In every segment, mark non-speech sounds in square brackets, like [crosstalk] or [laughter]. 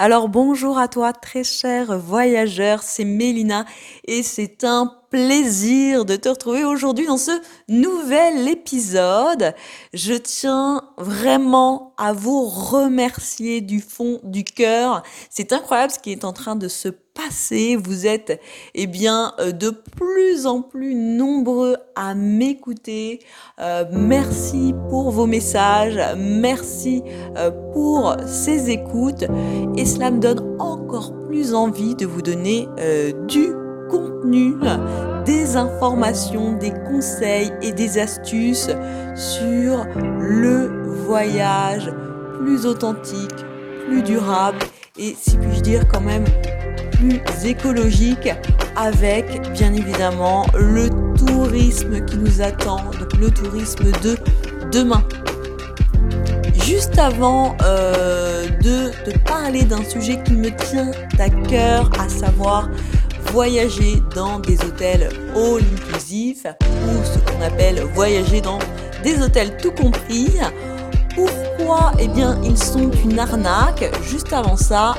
Alors bonjour à toi très cher voyageur, c'est Mélina et c'est un plaisir de te retrouver aujourd'hui dans ce nouvel épisode. Je tiens vraiment à vous remercier du fond du cœur. C'est incroyable ce qui est en train de se Vous êtes eh bien euh, de plus en plus nombreux à m'écouter. Euh, merci pour vos messages, merci euh, pour ces écoutes et cela me donne encore plus envie de vous donner du contenu, des informations, des conseils et des astuces sur le voyage plus authentique, plus durable et si puis-je dire quand même écologique avec bien évidemment le tourisme qui nous attend, donc le tourisme de demain. Juste avant euh, de te parler d'un sujet qui me tient à cœur, à savoir voyager dans des hôtels all inclusifs ou ce qu'on appelle voyager dans des hôtels tout compris. Pourquoi Eh bien, ils sont une arnaque. Juste avant ça,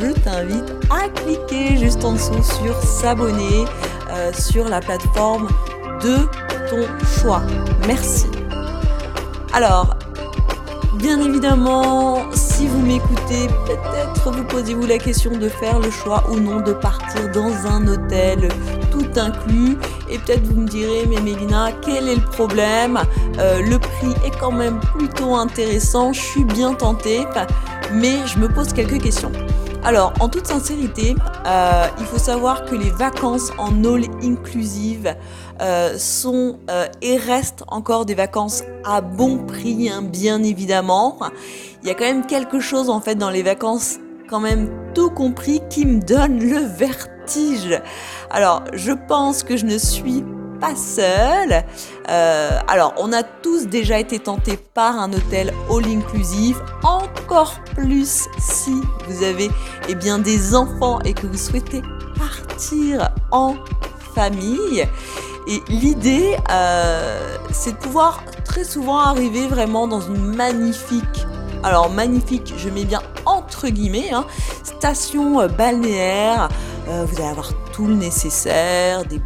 je t'invite à cliquer juste en dessous sur s'abonner euh, sur la plateforme de ton choix. Merci. Alors, Bien évidemment, si vous m'écoutez, peut-être vous posez-vous la question de faire le choix ou non de partir dans un hôtel inclus. Et peut-être vous me direz, mais Mélina, quel est le problème? Euh, Le prix est quand même plutôt intéressant, je suis bien tentée, mais je me pose quelques questions. Alors, en toute sincérité, euh, il faut savoir que les vacances en all inclusive euh, sont et restent encore des vacances à bon prix, hein, bien évidemment. Il y a quand même quelque chose en fait dans les vacances, quand même tout compris, qui me donne le vertige. Alors, je pense que je ne suis pas seul. Euh, alors, on a tous déjà été tentés par un hôtel all inclusive, encore plus si vous avez eh bien, des enfants et que vous souhaitez partir en famille. Et l'idée, euh, c'est de pouvoir très souvent arriver vraiment dans une magnifique, alors magnifique, je mets bien entre guillemets, hein, station euh, vous allez avoir tout le nécessaire, des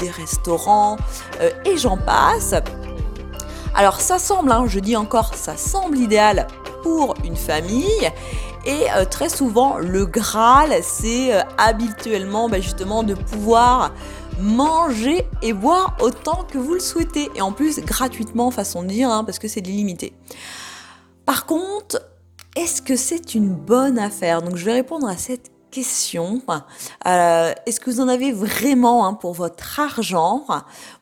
des restaurants euh, et j'en passe. Alors ça semble, hein, je dis encore, ça semble idéal pour une famille. Et euh, très souvent, le Graal, c'est habituellement bah, justement de pouvoir manger et boire autant que vous le souhaitez. Et en plus, gratuitement, façon de dire, hein, parce que c'est limité. Par contre, est-ce que c'est une bonne affaire? Donc je vais répondre à cette question. Euh, est-ce que vous en avez vraiment hein, pour votre argent?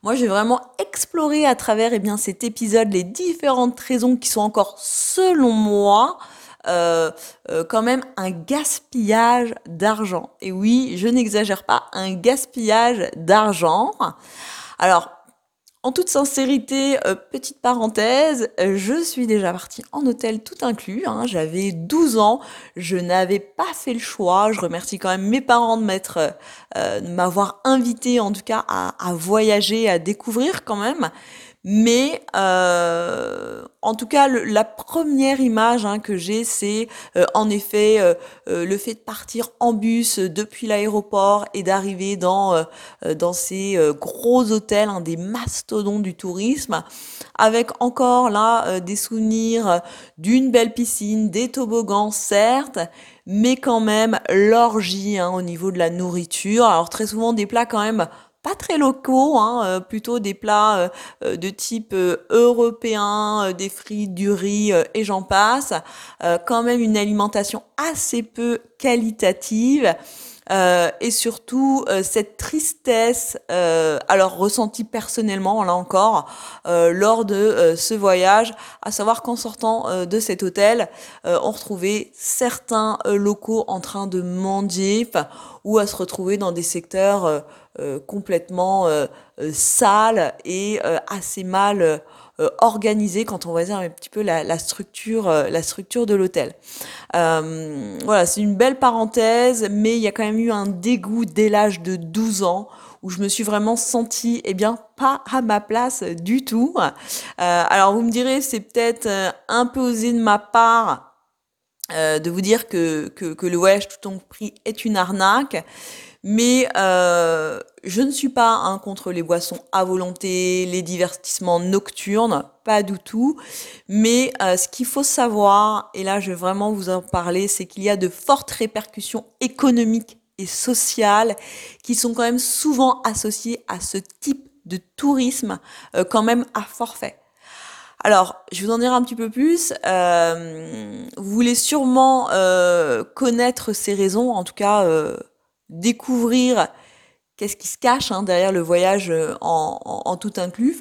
Moi, je vais vraiment explorer à travers eh cet épisode les différentes raisons qui sont encore, selon moi, euh, euh, quand même un gaspillage d'argent. Et oui, je n'exagère pas, un gaspillage d'argent. Alors, en toute sincérité, euh, petite parenthèse, je suis déjà partie en hôtel tout inclus. Hein. J'avais 12 ans, je n'avais pas fait le choix. Je remercie quand même mes parents de euh, m'avoir invité en tout cas à voyager, à découvrir quand même. Mais euh, en tout cas, la première image hein, que j'ai, c'est euh, en effet euh, le fait de partir en bus depuis l'aéroport et d'arriver dans, dans ces gros hôtels, hein, des mastodons du tourisme, avec encore là des souvenirs d'une belle piscine, des toboggans, certes, mais quand même l'orgie hein, au niveau de la nourriture. Alors très souvent des plats quand même pas très locaux, hein, euh, plutôt des plats euh, euh, de type européen, des frites, du riz et j'en passe. quand même une alimentation assez peu qualitative. Euh, et surtout euh, cette tristesse, euh, alors ressentie personnellement, là encore, lors de ce voyage, à savoir qu'en sortant de cet hôtel, on retrouvait certains locaux en train de mendier ou à se retrouver dans des secteurs complètement sale et assez mal organisé quand on voit un petit peu la, structure, la structure de l'hôtel. voilà, c'est une belle parenthèse, mais il y a quand même eu un dégoût dès l'âge de 12 ans où je me suis vraiment sentie, eh bien, pas à ma place du tout. Euh, alors vous me direz, c'est peut-être euh, un peu osé de ma part euh, de vous dire que, que, le voyage tout compris est une arnaque. Mais euh, je ne suis pas hein, contre les boissons à volonté, les divertissements nocturnes, pas du tout. Mais euh, ce qu'il faut savoir, et là je vais vraiment vous en parler, c'est qu'il y a de fortes répercussions économiques et sociales qui sont quand même souvent associées à ce type de tourisme quand même à forfait. Alors, je vous en dire un petit peu plus. Euh, vous voulez sûrement euh, connaître ces raisons, en tout cas découvrir qu'est-ce qui se cache hein, derrière le voyage euh, en, tout inclus.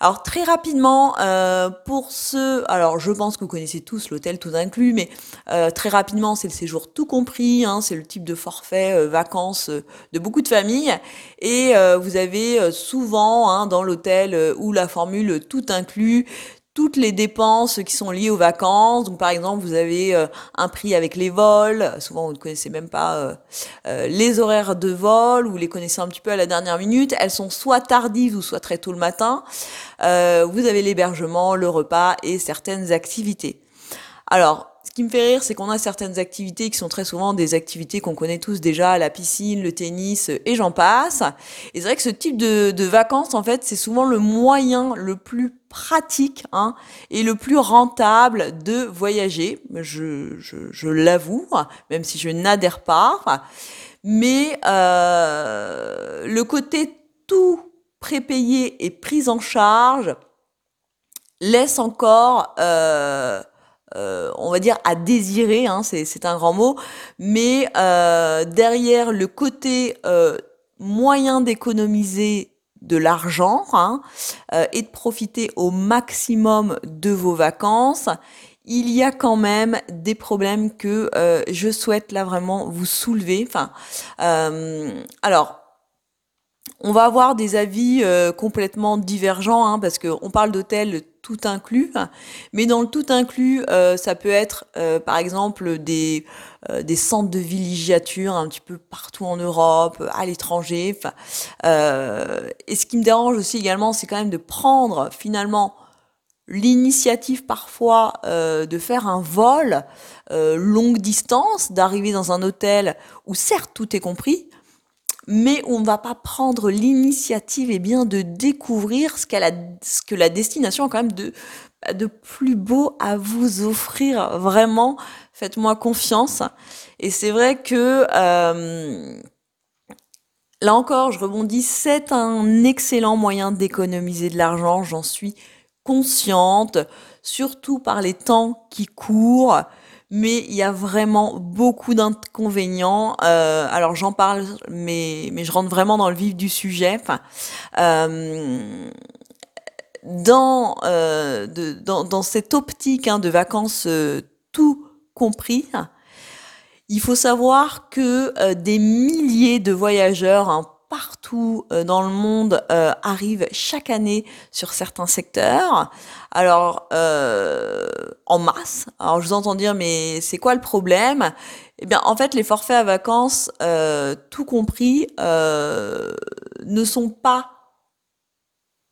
Alors très rapidement, euh, pour ceux, alors je pense que vous connaissez tous l'hôtel tout inclus, mais euh, très rapidement c'est le séjour tout compris, hein, c'est le type de forfait vacances de beaucoup de familles, et vous avez souvent hein, dans l'hôtel ou la formule tout inclus toutes les dépenses qui sont liées aux vacances. Donc par exemple, vous avez euh, un prix avec les vols. Souvent, vous ne connaissez même pas euh, euh, les horaires de vol, ou vous les connaissez un petit peu à la dernière minute. Elles sont soit tardives ou soit très tôt le matin. vous avez l'hébergement, le repas et certaines activités. Alors, qui me fait rire, c'est qu'on a certaines activités qui sont très souvent des activités qu'on connaît tous déjà, la piscine, le tennis, et j'en passe. Et c'est vrai que ce type de, vacances, en fait, c'est souvent le moyen le plus pratique hein, et le plus rentable de voyager. Je l'avoue, même si je n'adhère pas. Mais euh, le côté tout prépayé et pris en charge laisse encore... Euh, euh, on va dire à désirer, hein, c'est un grand mot, mais euh, derrière le côté euh, moyen d'économiser de l'argent hein, et de profiter au maximum de vos vacances, il y a quand même des problèmes que je souhaite là vraiment vous soulever. Alors on va avoir des avis complètement divergents, hein, parce qu'on parle d'hôtels tout inclus, mais dans le tout inclus, euh, ça peut être euh, par exemple des, des centres de villégiature un petit peu partout en Europe, à l'étranger. et ce qui me dérange aussi également, c'est quand même de prendre finalement l'initiative parfois de faire un vol longue distance, d'arriver dans un hôtel où certes tout est compris, mais on ne va pas prendre l'initiative et bien de découvrir ce, a, ce que la destination a quand même de, de plus beau à vous offrir. Vraiment, faites-moi confiance. Et c'est vrai que euh, là encore, je rebondis, c'est un excellent moyen d'économiser de l'argent, j'en suis consciente, surtout par les temps qui courent mais il y a vraiment beaucoup d'inconvénients. Euh, alors j'en parle, mais, mais je rentre vraiment dans le vif du sujet. Euh, dans, euh, dans, dans, cette optique hein, de vacances tout compris, il faut savoir que des milliers de voyageurs hein, partout euh, dans le monde euh, arrivent chaque année sur certains secteurs. Alors, euh, en masse. Alors, je vous entends dire, mais c'est quoi le problème? Eh bien, en fait, les forfaits à vacances, tout compris, ne sont pas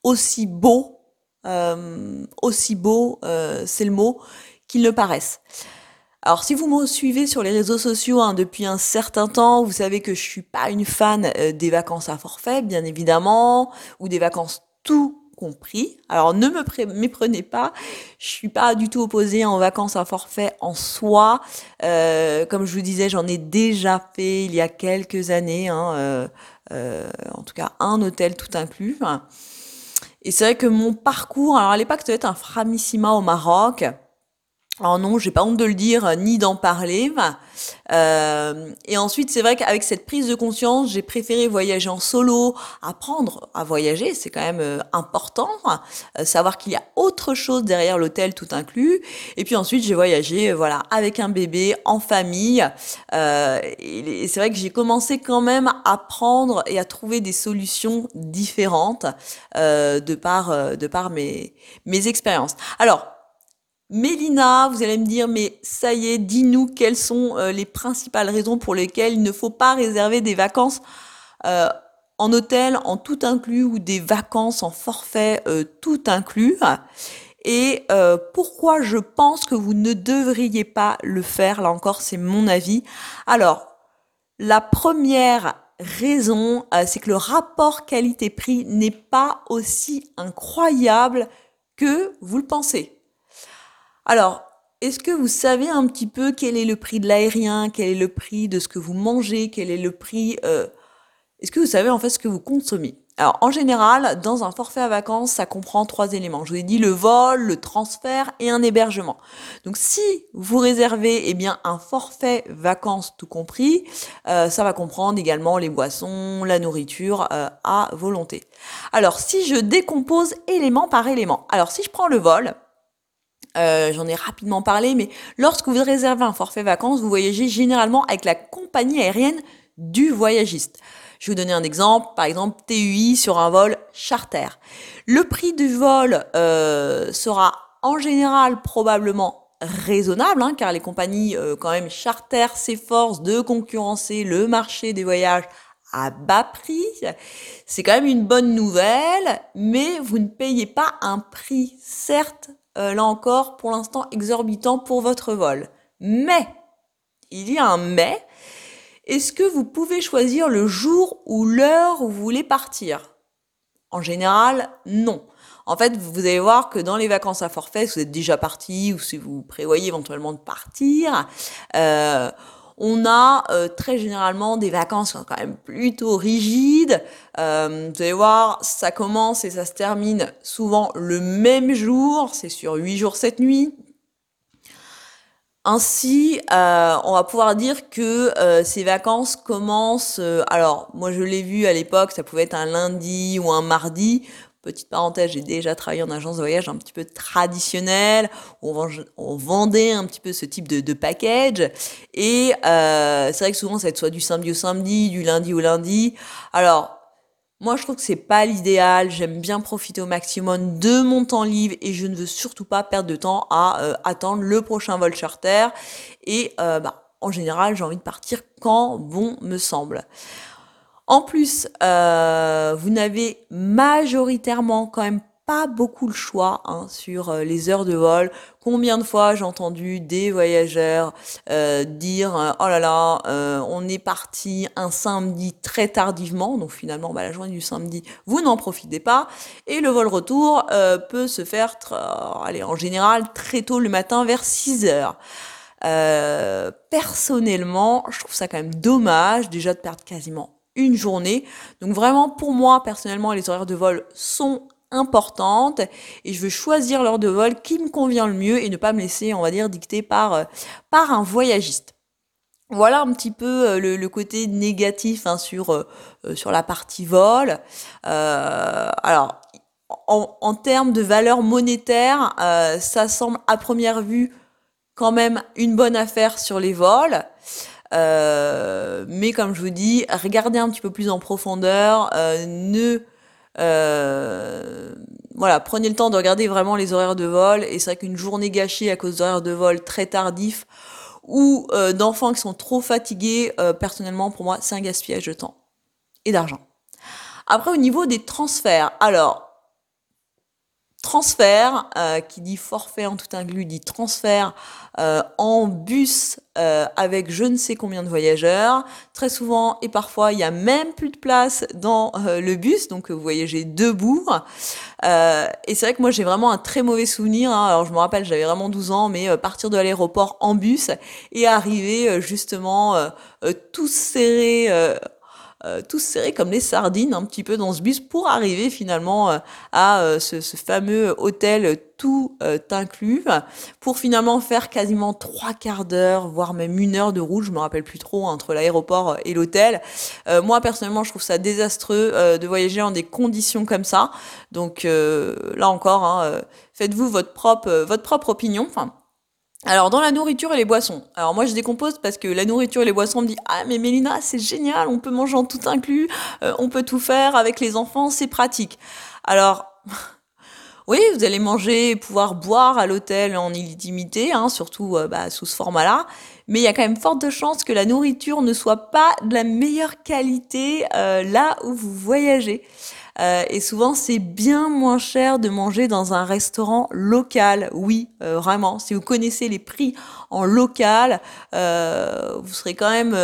aussi beaux, aussi beaux, c'est le mot, qu'ils ne paraissent. Alors si vous me suivez sur les réseaux sociaux hein, depuis un certain temps, vous savez que je suis pas une fan euh, des vacances à forfait, bien évidemment, ou des vacances tout compris. Alors ne me méprenez pas, je suis pas du tout opposée en vacances à forfait en soi. Euh, comme je vous disais, j'en ai déjà fait il y a quelques années, hein, euh, euh, en tout cas un hôtel tout inclus. Et c'est vrai que mon parcours, alors à l'époque, être un Framissima au Maroc. Alors non, j'ai pas honte de le dire ni d'en parler. Euh, et ensuite, c'est vrai qu'avec cette prise de conscience, j'ai préféré voyager en solo, apprendre à voyager, c'est quand même euh, important, euh, savoir qu'il y a autre chose derrière l'hôtel tout inclus. Et puis ensuite, j'ai voyagé, voilà, avec un bébé, en famille. et c'est vrai que j'ai commencé quand même à prendre et à trouver des solutions différentes de par de par mes mes expériences. Alors Mélina, vous allez me dire, mais ça y est, dis-nous quelles sont euh, les principales raisons pour lesquelles il ne faut pas réserver des vacances euh, en hôtel, en tout inclus, ou des vacances en forfait euh, tout inclus. Et pourquoi je pense que vous ne devriez pas le faire, là encore, c'est mon avis. Alors, la première raison, c'est que le rapport qualité-prix n'est pas aussi incroyable que vous le pensez. Alors, est-ce que vous savez un petit peu quel est le prix de l'aérien, quel est le prix de ce que vous mangez, quel est le prix... Euh, est-ce que vous savez en fait ce que vous consommez? Alors, en général, dans un forfait à vacances, ça comprend trois éléments. Je vous ai dit le vol, le transfert et un hébergement. Donc, si vous réservez, eh bien, un forfait vacances tout compris, euh, ça va comprendre également les boissons, la nourriture euh, à volonté. Alors, si je décompose élément par élément. Alors, si je prends le vol, euh, j'en ai rapidement parlé, mais lorsque vous réservez un forfait vacances, vous voyagez généralement avec la compagnie aérienne du voyagiste. Je vais vous donner un exemple, par exemple TUI sur un vol charter. Le prix du vol euh, sera en général probablement raisonnable, hein, car les compagnies euh, quand même charter s'efforcent de concurrencer le marché des voyages à bas prix. C'est quand même une bonne nouvelle, mais vous ne payez pas un prix certes euh, là encore, pour l'instant, exorbitant pour votre vol. Mais, il y a un mais, est-ce que vous pouvez choisir le jour ou l'heure où vous voulez partir? En général, non. En fait, vous allez voir que dans les vacances à forfait, si vous êtes déjà parti ou si vous prévoyez éventuellement de partir, euh, on a euh, très généralement des vacances qui sont quand même plutôt rigides. Euh, vous allez voir, ça commence et ça se termine souvent le même jour, c'est sur 8 jours, 7 nuits. Ainsi, euh, on va pouvoir dire que ces vacances commencent. alors, moi, je l'ai vu à l'époque, ça pouvait être un lundi ou un mardi. Petite parenthèse, j'ai déjà travaillé en agence de voyage un petit peu traditionnelle, où on, vendait un petit peu ce type de, package. Et euh, c'est vrai que souvent, ça va être soit du samedi au samedi, du lundi au lundi. Alors, moi, je trouve que c'est pas l'idéal. J'aime bien profiter au maximum de mon temps libre et je ne veux surtout pas perdre de temps à euh, attendre le prochain vol charter. Et euh, bah, en général, j'ai envie de partir quand bon me semble. En plus, euh, vous n'avez majoritairement quand même pas beaucoup le choix hein, sur euh, les heures de vol. Combien de fois j'ai entendu des voyageurs euh, dire oh là là, on est parti un samedi très tardivement, donc finalement bah, la journée du samedi vous n'en profitez pas, et le vol retour peut se faire, allez en général très tôt le matin vers 6 heures. personnellement, je trouve ça quand même dommage déjà de perdre quasiment une journée. Donc vraiment, pour moi, personnellement, les horaires de vol sont importantes et je veux choisir l'heure de vol qui me convient le mieux et ne pas me laisser, on va dire, dicter par, euh, un voyagiste. Voilà un petit peu euh, le, côté négatif hein, sur, euh, sur la partie vol. alors, en, termes de valeur monétaire, ça semble à première vue quand même une bonne affaire sur les vols. Euh, mais comme je vous dis, regardez un petit peu plus en profondeur, euh, ne euh, voilà, prenez le temps de regarder vraiment les horaires de vol. Et c'est vrai qu'une journée gâchée à cause d'horaires de vol très tardifs ou d'enfants qui sont trop fatigués, personnellement pour moi, c'est un gaspillage de temps et d'argent. Après, au niveau des transferts, alors transfert, euh, qui dit forfait en tout inclus, dit transfert euh, en bus euh, avec je ne sais combien de voyageurs. Très souvent et parfois, il y a même plus de place dans le bus, donc vous voyagez debout. et c'est vrai que moi, j'ai vraiment un très mauvais souvenir. Hein. Alors, je me rappelle, j'avais vraiment 12 ans, mais partir de l'aéroport en bus et arriver justement tout serré euh, tous serrés comme les sardines un petit peu dans ce bus pour arriver finalement euh, à euh, ce, ce, fameux hôtel tout inclus pour finalement faire quasiment trois quarts d'heure voire même une heure de route. Je me rappelle plus trop entre l'aéroport et l'hôtel. Moi personnellement je trouve ça désastreux de voyager en des conditions comme ça. Donc là encore hein, faites-vous votre propre votre propre opinion. Enfin alors dans la nourriture et les boissons. Alors moi je décompose parce que la nourriture et les boissons me dit ah mais Mélina c'est génial, on peut manger en tout inclus, euh, on peut tout faire avec les enfants, c'est pratique. Alors [laughs] oui vous allez manger et pouvoir boire à l'hôtel en illimité, hein, surtout euh, bah, sous ce format-là, mais il y a quand même forte chance que la nourriture ne soit pas de la meilleure qualité euh, là où vous voyagez. Euh, et souvent, c'est bien moins cher de manger dans un restaurant local. Oui, euh, vraiment. Si vous connaissez les prix en local, euh, vous serez quand même,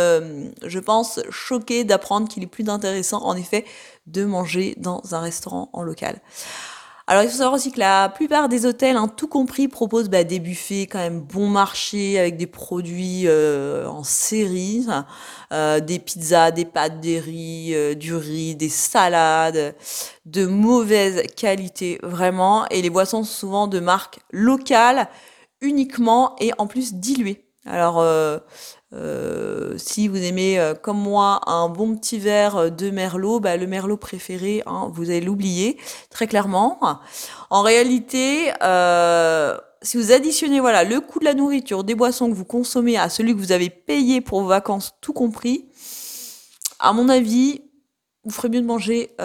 je pense, choqué d'apprendre qu'il est plus intéressant, en effet, de manger dans un restaurant en local. Alors il faut savoir aussi que la plupart des hôtels, hein, tout compris, proposent bah, des buffets quand même bon marché avec des produits euh, en série, euh, des pizzas, des pâtes, des riz, euh, du riz, des salades de mauvaise qualité vraiment, et les boissons sont souvent de marque locale uniquement et en plus diluées. Alors euh, si vous aimez, euh, comme moi, un bon petit verre de merlot, bah, le merlot préféré, hein, vous allez l'oublier très clairement. En réalité, euh, si vous additionnez voilà le coût de la nourriture, des boissons que vous consommez à celui que vous avez payé pour vos vacances, tout compris, à mon avis, vous ferez mieux de manger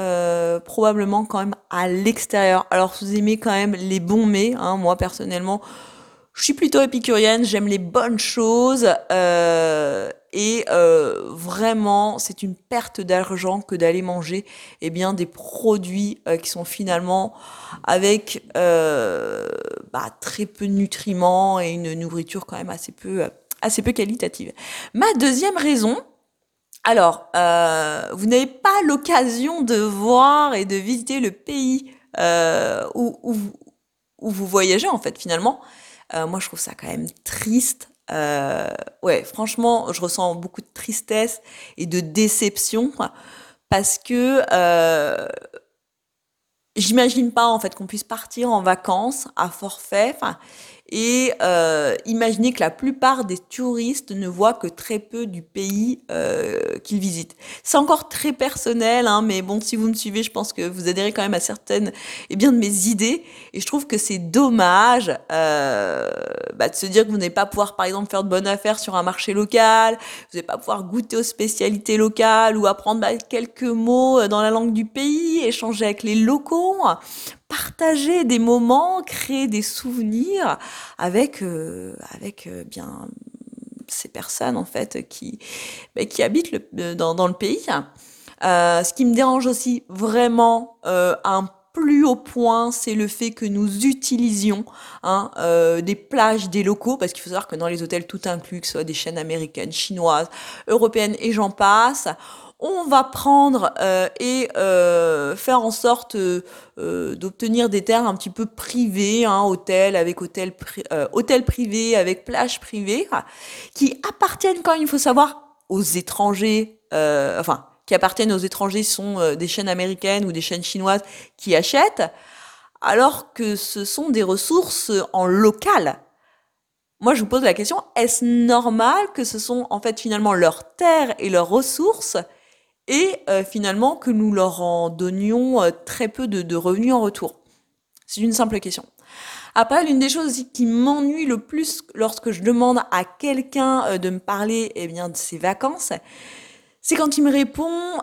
probablement quand même à l'extérieur. Alors, si vous aimez quand même les bons mets, hein, moi personnellement, je suis plutôt épicurienne, j'aime les bonnes choses euh, et euh, vraiment c'est une perte d'argent que d'aller manger eh bien des produits euh, qui sont finalement avec euh, bah, très peu de nutriments et une nourriture quand même assez peu assez peu qualitative. Ma deuxième raison, alors euh, vous n'avez pas l'occasion de voir et de visiter le pays euh, où, où, où vous voyagez en fait finalement. Euh, moi, je trouve ça quand même triste. Euh, ouais, franchement, je ressens beaucoup de tristesse et de déception parce que euh, j'imagine pas en fait qu'on puisse partir en vacances à forfait. Et euh, imaginez que la plupart des touristes ne voient que très peu du pays euh, qu'ils visitent. C'est encore très personnel, hein, mais bon, si vous me suivez, je pense que vous adhérez quand même à certaines eh bien, de mes idées. Et je trouve que c'est dommage euh, bah, de se dire que vous n'allez pas pouvoir, par exemple, faire de bonnes affaires sur un marché local, vous n'allez pas pouvoir goûter aux spécialités locales ou apprendre bah, quelques mots euh, dans la langue du pays, échanger avec les locaux partager des moments, créer des souvenirs avec euh, avec euh, bien ces personnes en fait qui bah, qui habitent le, dans, dans, le pays. Euh, ce qui me dérange aussi vraiment euh, un plus haut point, c'est le fait que nous utilisions hein, euh, des plages des locaux, parce qu'il faut savoir que dans les hôtels tout inclus, que ce soit des chaînes américaines, chinoises, européennes et j'en passe, on va prendre euh, et euh, faire en sorte euh, euh d'obtenir des terres un petit peu privées, hein, hôtel avec hôtel, pri euh, hôtel avec plage privée, qui appartiennent quand même, il faut savoir, aux étrangers, euh, enfin, qui appartiennent aux étrangers sont des chaînes américaines ou des chaînes chinoises qui achètent, alors que ce sont des ressources en local. Moi, je vous pose la question, est-ce normal que ce sont en fait finalement leurs terres et leurs ressources et euh, finalement que nous leur en donnions euh, très peu de, revenus en retour C'est une simple question. Après, l'une des choses qui m'ennuie le plus lorsque je demande à quelqu'un euh, de me parler eh bien, de ses vacances, c'est quand il me répond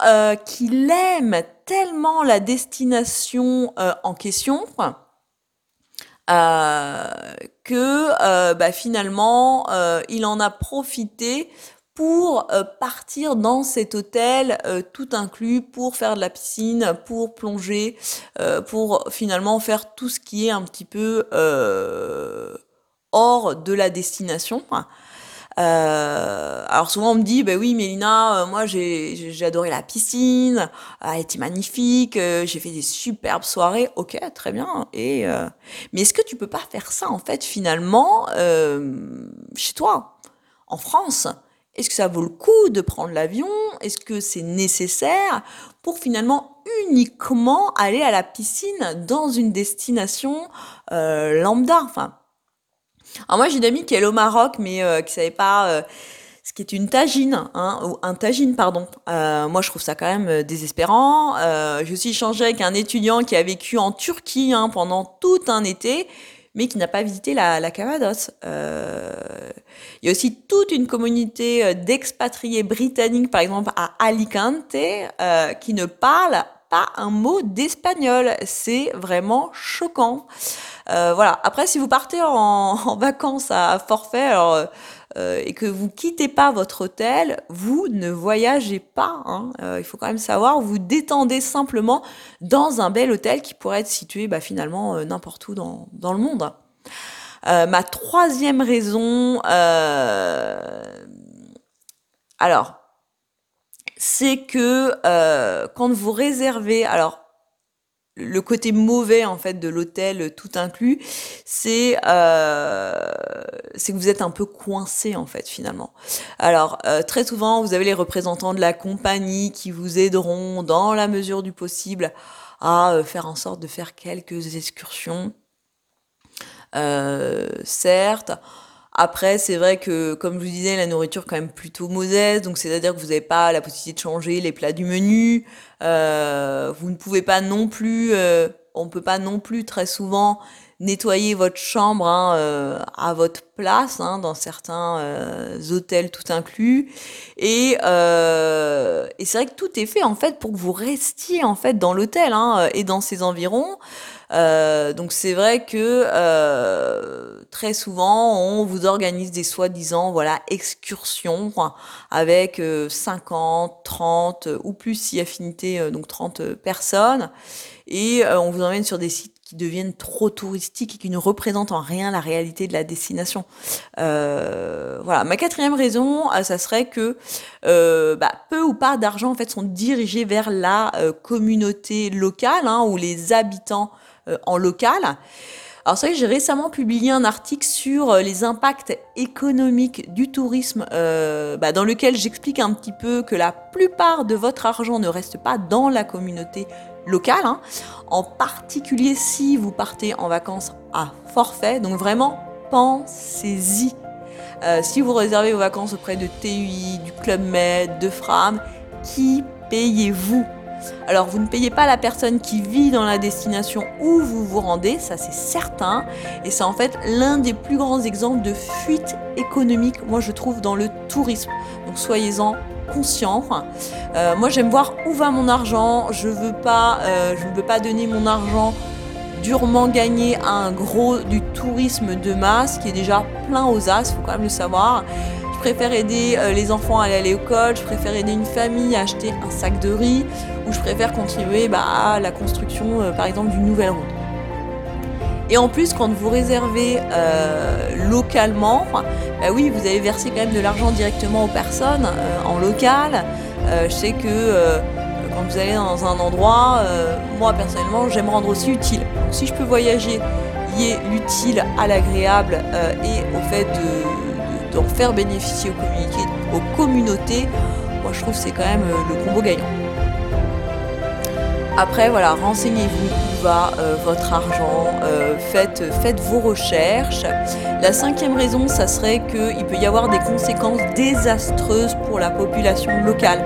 qu'il aime tellement la destination en question que bah, finalement il en a profité pour euh, partir dans cet hôtel euh, tout inclus, pour faire de la piscine, pour plonger, euh, pour finalement faire tout ce qui est un petit peu hors de la destination. alors souvent on me dit, bah oui Mélina, moi j'ai, j'ai adoré la piscine, elle était magnifique, j'ai fait des superbes soirées, ok très bien. Et mais est-ce que tu peux pas faire ça en fait finalement chez toi, en France? Est-ce que ça vaut le coup de prendre l'avion? Est-ce que c'est nécessaire pour finalement uniquement aller à la piscine dans une destination euh, lambda? Enfin, alors moi j'ai une amie qui est au Maroc, mais euh, qui savait pas euh, ce qui est une tagine, hein, ou un tagine, pardon. Euh, moi je trouve ça quand même désespérant. j'ai aussi échangé avec un étudiant qui a vécu en Turquie hein, pendant tout un été mais qui n'a pas visité la, la Cavados. Euh, il y a aussi toute une communauté euh, d'expatriés britanniques, par exemple à Alicante, euh, qui ne parlent pas un mot d'espagnol. C'est vraiment choquant. Euh, voilà. Après, si vous partez en, [laughs] vacances à forfait, alors euh, et que vous quittez pas votre hôtel, vous ne voyagez pas. Hein. Euh, il faut quand même savoir, vous détendez simplement dans un bel hôtel qui pourrait être situé bah, finalement euh, n'importe où dans, dans, le monde. ma troisième raison, alors, c'est que quand vous réservez, alors le côté mauvais en fait de l'hôtel tout inclus, c'est euh, c'est que vous êtes un peu coincé en fait finalement. Alors euh, très souvent vous avez les représentants de la compagnie qui vous aideront dans la mesure du possible à euh, faire en sorte de faire quelques excursions. Euh, certes, après, c'est vrai que, comme je vous disais, la nourriture quand même plutôt modeste, donc c'est-à-dire que vous n'avez pas la possibilité de changer les plats du menu. Euh, vous ne pouvez pas non plus, euh, on peut pas non plus très souvent nettoyer votre chambre hein, euh, à votre place hein, dans certains euh, hôtels tout inclus. Et, euh, et c'est vrai que tout est fait en fait pour que vous restiez en fait dans l'hôtel hein, et dans ses environs. Euh, donc c'est vrai que euh, très souvent on vous organise des soi-disant voilà excursions avec 50, 30 ou plus si affinité donc 30 personnes et on vous emmène sur des sites qui deviennent trop touristiques et qui ne représentent en rien la réalité de la destination. Euh, voilà. Ma quatrième raison, euh, ça serait que euh, bah, peu ou pas d'argent en fait sont dirigés vers la euh, communauté locale hein, ou les habitants euh, en local. Alors c'est vrai que j'ai récemment publié un article sur euh, les impacts économiques du tourisme euh, bah, dans lequel j'explique un petit peu que la plupart de votre argent ne reste pas dans la communauté locale, hein, en particulier si vous partez en vacances à forfait. Donc vraiment, pensez-y. Euh, si vous réservez vos vacances auprès de TUI, du Club Med, de Fram, qui payez-vous? Alors vous ne payez pas la personne qui vit dans la destination où vous vous rendez, ça c'est certain, et c'est en fait l'un des plus grands exemples de fuite économique, moi je trouve, dans le tourisme. Donc soyez-en conscients. Euh, moi j'aime voir où va mon argent, euh, je ne veux pas donner mon argent durement gagné à un gros du tourisme de masse qui est déjà plein aux as, faut quand même le savoir. Je préfère aider euh, les enfants à aller à l'école, je préfère aider une famille à acheter un sac de riz, ou je préfère contribuer bah, à la construction, euh, par exemple, d'une nouvelle route. Et en plus, quand vous réservez euh, localement, bah oui, vous avez versé quand même de l'argent directement aux personnes euh, en local. Je sais que quand vous allez dans un endroit, moi personnellement, j'aime rendre aussi utile. Si je peux voyager, lier l'utile à l'agréable et au fait de d'en faire bénéficier aux, aux communautés, moi je trouve que c'est quand même le combo gagnant. Après, voilà, renseignez-vous où va euh, votre argent, euh, faites, faites vos recherches. La cinquième raison, ça serait qu'il peut y avoir des conséquences désastreuses pour la population locale.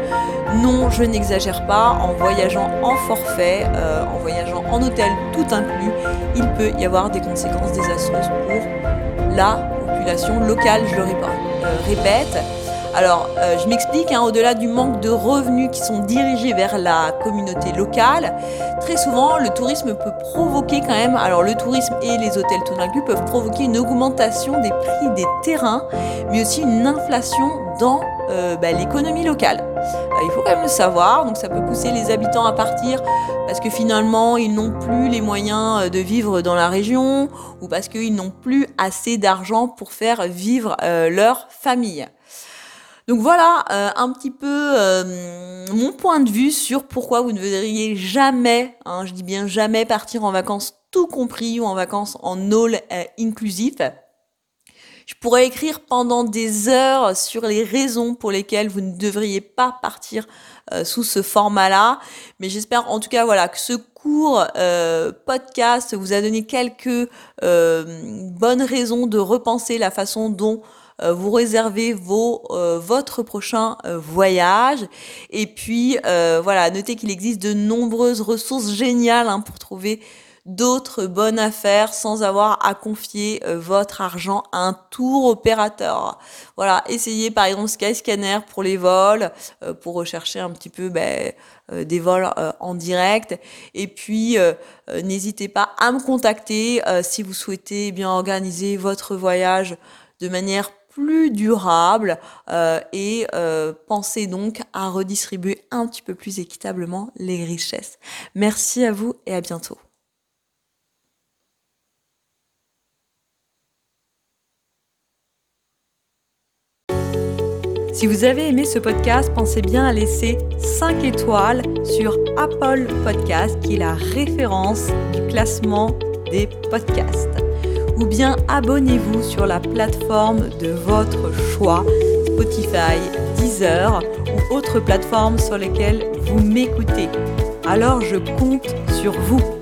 Non, je n'exagère pas, en voyageant en forfait, euh, en voyageant en hôtel tout inclus, il peut y avoir des conséquences désastreuses pour la population locale, je le répète. Alors, euh, je m'explique, hein, au-delà du manque de revenus qui sont dirigés vers la communauté locale, très souvent, le tourisme peut provoquer quand même, alors le tourisme et les hôtels tout inclus peuvent provoquer une augmentation des prix des terrains, mais aussi une inflation dans euh, bah, l'économie locale. Euh, il faut quand même le savoir, donc ça peut pousser les habitants à partir parce que finalement ils n'ont plus les moyens de vivre dans la région ou parce qu'ils n'ont plus assez d'argent pour faire vivre leur famille. Donc voilà euh, un petit peu euh, mon point de vue sur pourquoi vous ne devriez jamais, hein, je dis bien jamais, partir en vacances tout compris ou en vacances en all euh, inclusif. Je pourrais écrire pendant des heures sur les raisons pour lesquelles vous ne devriez pas partir euh, sous ce format-là. Mais j'espère en tout cas voilà que ce court podcast vous a donné quelques bonnes raisons de repenser la façon dont vous réservez vos, votre prochain voyage. Et puis voilà, notez qu'il existe de nombreuses ressources géniales hein, pour trouver d'autres bonnes affaires sans avoir à confier euh, votre argent à un tour opérateur. Voilà, essayez par exemple Skyscanner pour les vols, euh, pour rechercher un petit peu ben, euh, des vols en direct. Et puis, n'hésitez pas à me contacter si vous souhaitez eh bien organiser votre voyage de manière plus durable et pensez donc à redistribuer un petit peu plus équitablement les richesses. Merci à vous et à bientôt. Si vous avez aimé ce podcast, pensez bien à laisser 5 étoiles sur Apple Podcast, qui est la référence du classement des podcasts. Ou bien abonnez-vous sur la plateforme de votre choix, Spotify, Deezer ou autres plateformes sur lesquelles vous m'écoutez. Alors je compte sur vous.